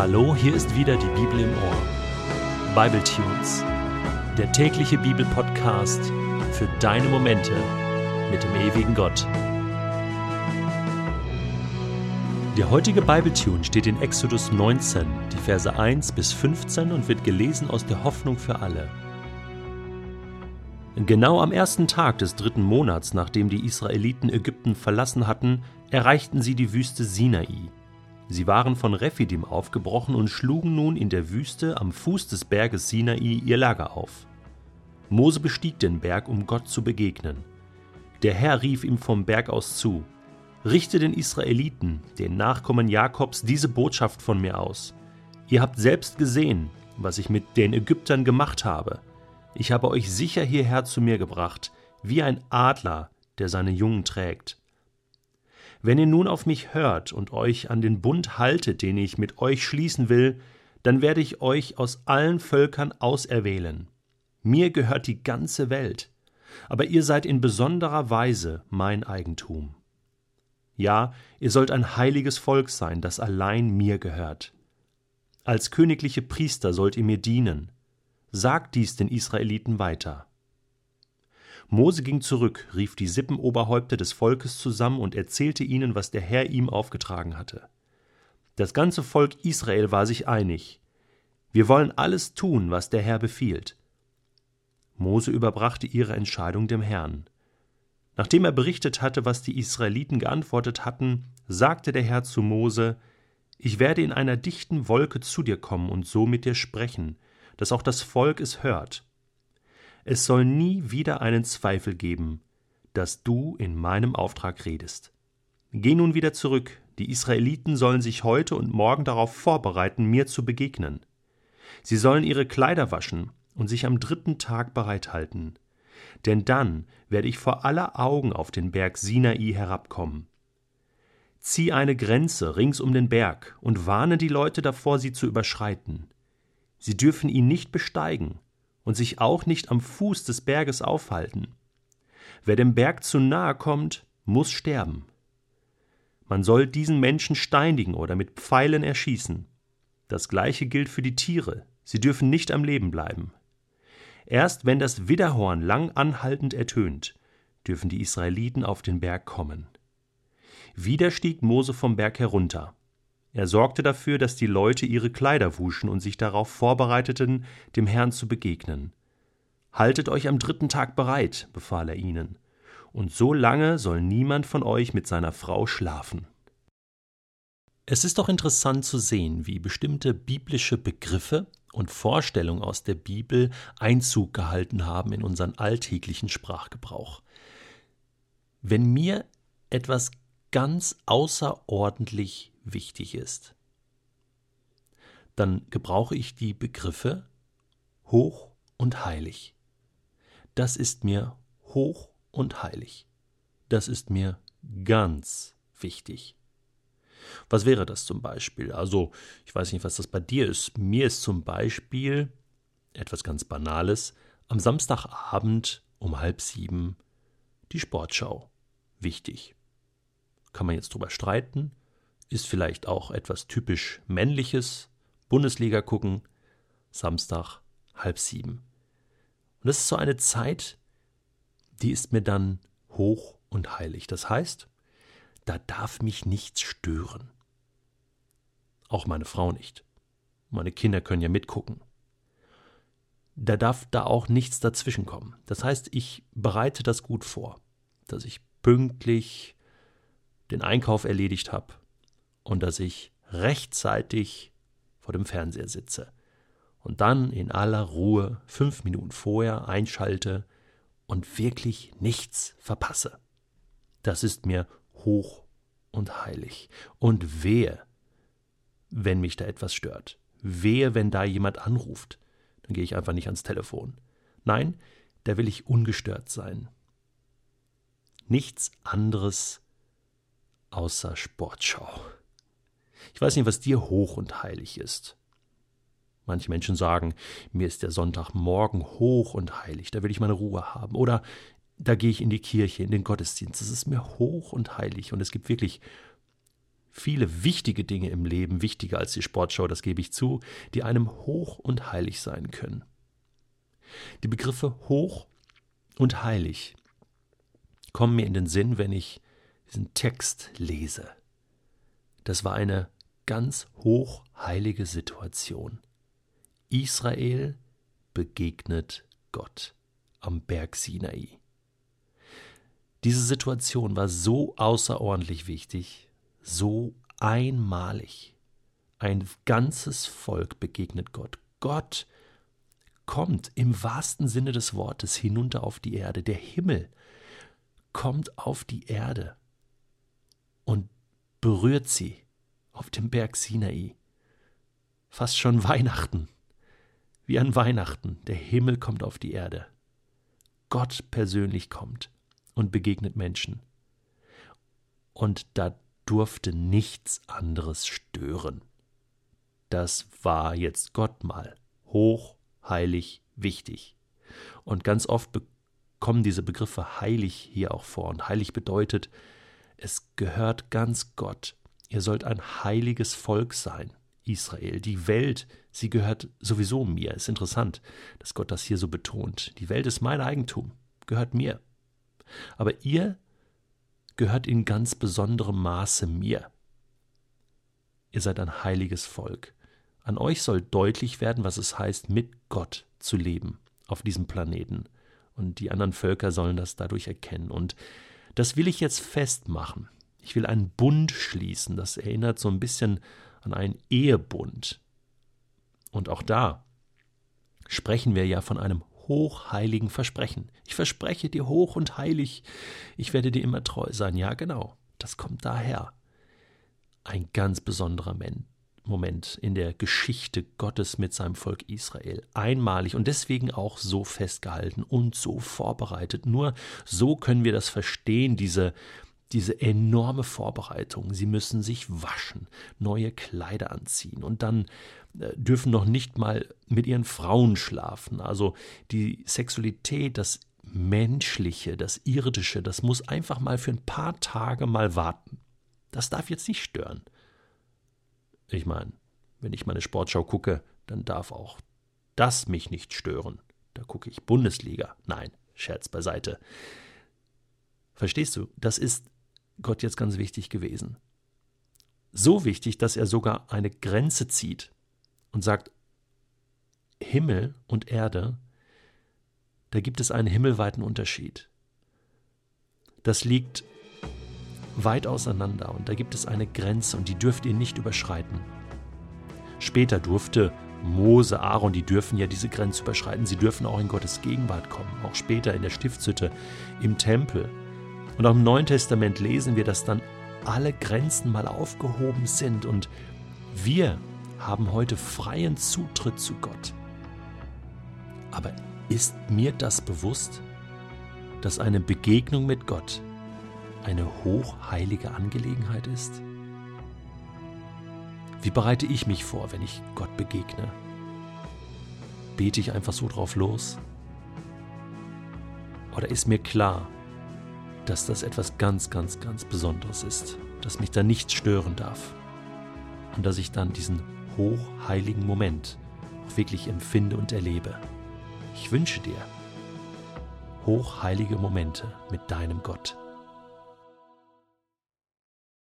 Hallo, hier ist wieder die Bibel im Ohr. Bible Tunes, der tägliche Bibelpodcast für deine Momente mit dem ewigen Gott. Der heutige Bible Tune steht in Exodus 19, die Verse 1 bis 15 und wird gelesen aus der Hoffnung für alle. Genau am ersten Tag des dritten Monats, nachdem die Israeliten Ägypten verlassen hatten, erreichten sie die Wüste Sinai. Sie waren von Rephidim aufgebrochen und schlugen nun in der Wüste am Fuß des Berges Sinai ihr Lager auf. Mose bestieg den Berg, um Gott zu begegnen. Der Herr rief ihm vom Berg aus zu: Richte den Israeliten, den Nachkommen Jakobs, diese Botschaft von mir aus. Ihr habt selbst gesehen, was ich mit den Ägyptern gemacht habe. Ich habe euch sicher hierher zu mir gebracht, wie ein Adler, der seine Jungen trägt. Wenn ihr nun auf mich hört und euch an den Bund haltet, den ich mit euch schließen will, dann werde ich euch aus allen Völkern auserwählen. Mir gehört die ganze Welt, aber ihr seid in besonderer Weise mein Eigentum. Ja, ihr sollt ein heiliges Volk sein, das allein mir gehört. Als königliche Priester sollt ihr mir dienen. Sagt dies den Israeliten weiter. Mose ging zurück, rief die Sippenoberhäupter des Volkes zusammen und erzählte ihnen, was der Herr ihm aufgetragen hatte. Das ganze Volk Israel war sich einig. Wir wollen alles tun, was der Herr befiehlt. Mose überbrachte ihre Entscheidung dem Herrn. Nachdem er berichtet hatte, was die Israeliten geantwortet hatten, sagte der Herr zu Mose: Ich werde in einer dichten Wolke zu dir kommen und so mit dir sprechen, dass auch das Volk es hört. Es soll nie wieder einen Zweifel geben, dass du in meinem Auftrag redest. Geh nun wieder zurück, die Israeliten sollen sich heute und morgen darauf vorbereiten, mir zu begegnen. Sie sollen ihre Kleider waschen und sich am dritten Tag bereithalten. Denn dann werde ich vor aller Augen auf den Berg Sinai herabkommen. Zieh eine Grenze rings um den Berg und warne die Leute davor, sie zu überschreiten. Sie dürfen ihn nicht besteigen, und sich auch nicht am Fuß des Berges aufhalten. Wer dem Berg zu nahe kommt, muss sterben. Man soll diesen Menschen steinigen oder mit Pfeilen erschießen. Das gleiche gilt für die Tiere, sie dürfen nicht am Leben bleiben. Erst wenn das Widderhorn lang anhaltend ertönt, dürfen die Israeliten auf den Berg kommen. Wieder stieg Mose vom Berg herunter. Er sorgte dafür, dass die Leute ihre Kleider wuschen und sich darauf vorbereiteten, dem Herrn zu begegnen. Haltet euch am dritten Tag bereit, befahl er ihnen, und so lange soll niemand von euch mit seiner Frau schlafen. Es ist doch interessant zu sehen, wie bestimmte biblische Begriffe und Vorstellungen aus der Bibel Einzug gehalten haben in unseren alltäglichen Sprachgebrauch. Wenn mir etwas ganz außerordentlich wichtig ist, dann gebrauche ich die Begriffe hoch und heilig. Das ist mir hoch und heilig. Das ist mir ganz wichtig. Was wäre das zum Beispiel? Also, ich weiß nicht, was das bei dir ist. Mir ist zum Beispiel etwas ganz Banales am Samstagabend um halb sieben die Sportschau wichtig. Kann man jetzt drüber streiten, ist vielleicht auch etwas typisch Männliches. Bundesliga gucken, Samstag halb sieben. Und das ist so eine Zeit, die ist mir dann hoch und heilig. Das heißt, da darf mich nichts stören. Auch meine Frau nicht. Meine Kinder können ja mitgucken. Da darf da auch nichts dazwischenkommen. Das heißt, ich bereite das gut vor, dass ich pünktlich den Einkauf erledigt habe, und dass ich rechtzeitig vor dem Fernseher sitze und dann in aller Ruhe fünf Minuten vorher einschalte und wirklich nichts verpasse. Das ist mir hoch und heilig. Und wehe, wenn mich da etwas stört. Wehe, wenn da jemand anruft. Dann gehe ich einfach nicht ans Telefon. Nein, da will ich ungestört sein. Nichts anderes außer Sportschau. Ich weiß nicht, was dir hoch und heilig ist. Manche Menschen sagen, mir ist der Sonntagmorgen hoch und heilig, da will ich meine Ruhe haben. Oder da gehe ich in die Kirche, in den Gottesdienst. Das ist mir hoch und heilig. Und es gibt wirklich viele wichtige Dinge im Leben, wichtiger als die Sportschau, das gebe ich zu, die einem hoch und heilig sein können. Die Begriffe hoch und heilig kommen mir in den Sinn, wenn ich diesen Text lese. Das war eine ganz hochheilige Situation. Israel begegnet Gott am Berg Sinai. Diese Situation war so außerordentlich wichtig, so einmalig. Ein ganzes Volk begegnet Gott. Gott kommt im wahrsten Sinne des Wortes hinunter auf die Erde. Der Himmel kommt auf die Erde und berührt sie auf dem Berg Sinai. Fast schon Weihnachten. Wie an Weihnachten. Der Himmel kommt auf die Erde. Gott persönlich kommt und begegnet Menschen. Und da durfte nichts anderes stören. Das war jetzt Gott mal hoch, heilig, wichtig. Und ganz oft kommen diese Begriffe heilig hier auch vor. Und heilig bedeutet, es gehört ganz Gott. Ihr sollt ein heiliges Volk sein, Israel. Die Welt, sie gehört sowieso mir. Ist interessant, dass Gott das hier so betont. Die Welt ist mein Eigentum, gehört mir. Aber ihr gehört in ganz besonderem Maße mir. Ihr seid ein heiliges Volk. An euch soll deutlich werden, was es heißt, mit Gott zu leben auf diesem Planeten. Und die anderen Völker sollen das dadurch erkennen. Und das will ich jetzt festmachen. Ich will einen Bund schließen. Das erinnert so ein bisschen an einen Ehebund. Und auch da sprechen wir ja von einem hochheiligen Versprechen. Ich verspreche dir hoch und heilig, ich werde dir immer treu sein. Ja, genau, das kommt daher. Ein ganz besonderer Moment in der Geschichte Gottes mit seinem Volk Israel. Einmalig und deswegen auch so festgehalten und so vorbereitet. Nur so können wir das verstehen, diese, diese enorme Vorbereitung. Sie müssen sich waschen, neue Kleider anziehen und dann äh, dürfen noch nicht mal mit ihren Frauen schlafen. Also die Sexualität, das Menschliche, das Irdische, das muss einfach mal für ein paar Tage mal warten. Das darf jetzt nicht stören. Ich meine, wenn ich meine Sportschau gucke, dann darf auch das mich nicht stören. Da gucke ich Bundesliga. Nein, Scherz beiseite. Verstehst du? Das ist Gott jetzt ganz wichtig gewesen. So wichtig, dass er sogar eine Grenze zieht und sagt, Himmel und Erde, da gibt es einen himmelweiten Unterschied. Das liegt weit auseinander und da gibt es eine Grenze und die dürft ihr nicht überschreiten. Später durfte Mose, Aaron, die dürfen ja diese Grenze überschreiten. Sie dürfen auch in Gottes Gegenwart kommen, auch später in der Stiftshütte, im Tempel. Und auch im Neuen Testament lesen wir, dass dann alle Grenzen mal aufgehoben sind und wir haben heute freien Zutritt zu Gott. Aber ist mir das bewusst, dass eine Begegnung mit Gott eine hochheilige Angelegenheit ist? Wie bereite ich mich vor, wenn ich Gott begegne? Bete ich einfach so drauf los? Oder ist mir klar, dass das etwas ganz, ganz, ganz Besonderes ist, dass mich da nichts stören darf und dass ich dann diesen hochheiligen Moment auch wirklich empfinde und erlebe. Ich wünsche dir hochheilige Momente mit deinem Gott.